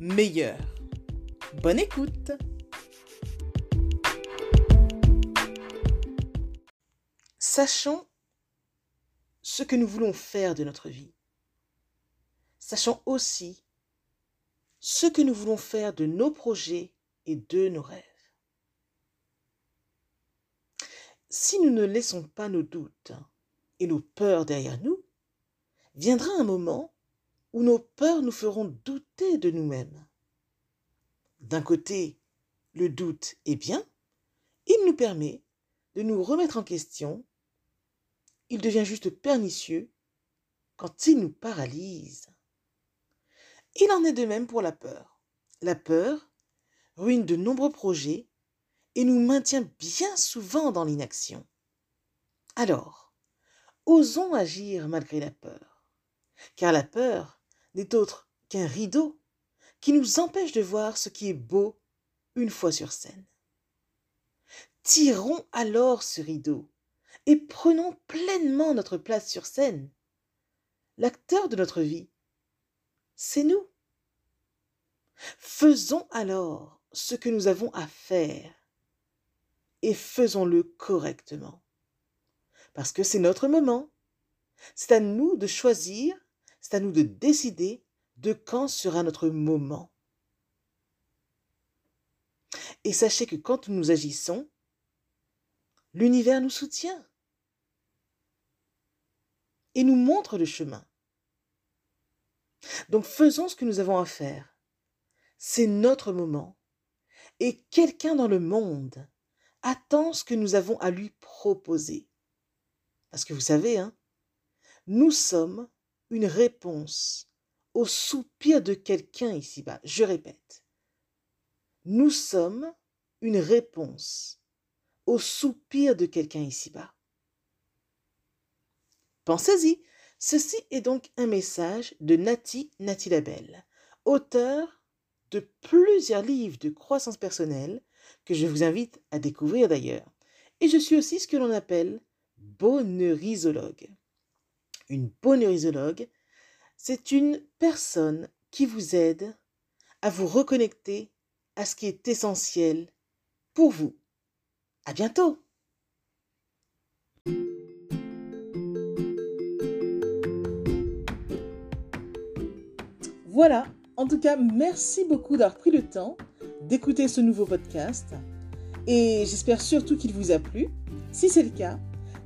meilleur. Bonne écoute Sachons ce que nous voulons faire de notre vie. Sachons aussi ce que nous voulons faire de nos projets et de nos rêves. Si nous ne laissons pas nos doutes et nos peurs derrière nous, viendra un moment où nos peurs nous feront douter de nous-mêmes. D'un côté, le doute est bien, il nous permet de nous remettre en question, il devient juste pernicieux quand il nous paralyse. Il en est de même pour la peur. La peur ruine de nombreux projets et nous maintient bien souvent dans l'inaction. Alors, osons agir malgré la peur, car la peur n'est autre qu'un rideau qui nous empêche de voir ce qui est beau une fois sur scène. Tirons alors ce rideau et prenons pleinement notre place sur scène. L'acteur de notre vie c'est nous. Faisons alors ce que nous avons à faire et faisons-le correctement. Parce que c'est notre moment. C'est à nous de choisir, c'est à nous de décider de quand sera notre moment. Et sachez que quand nous agissons, l'univers nous soutient et nous montre le chemin. Donc faisons ce que nous avons à faire. C'est notre moment. Et quelqu'un dans le monde attend ce que nous avons à lui proposer. Parce que vous savez, hein, nous sommes une réponse au soupir de quelqu'un ici-bas. Je répète, nous sommes une réponse au soupir de quelqu'un ici-bas. Pensez-y, Ceci est donc un message de Nati Natilabel, auteur de plusieurs livres de croissance personnelle que je vous invite à découvrir d'ailleurs. Et je suis aussi ce que l'on appelle bonheurisologue. Une bonheurisologue, c'est une personne qui vous aide à vous reconnecter à ce qui est essentiel pour vous. À bientôt! Voilà, en tout cas, merci beaucoup d'avoir pris le temps d'écouter ce nouveau podcast et j'espère surtout qu'il vous a plu. Si c'est le cas,